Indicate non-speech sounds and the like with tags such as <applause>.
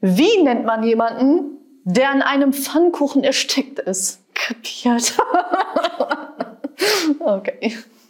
Wie nennt man jemanden, der an einem Pfannkuchen erstickt ist? Kapiert. <laughs> okay.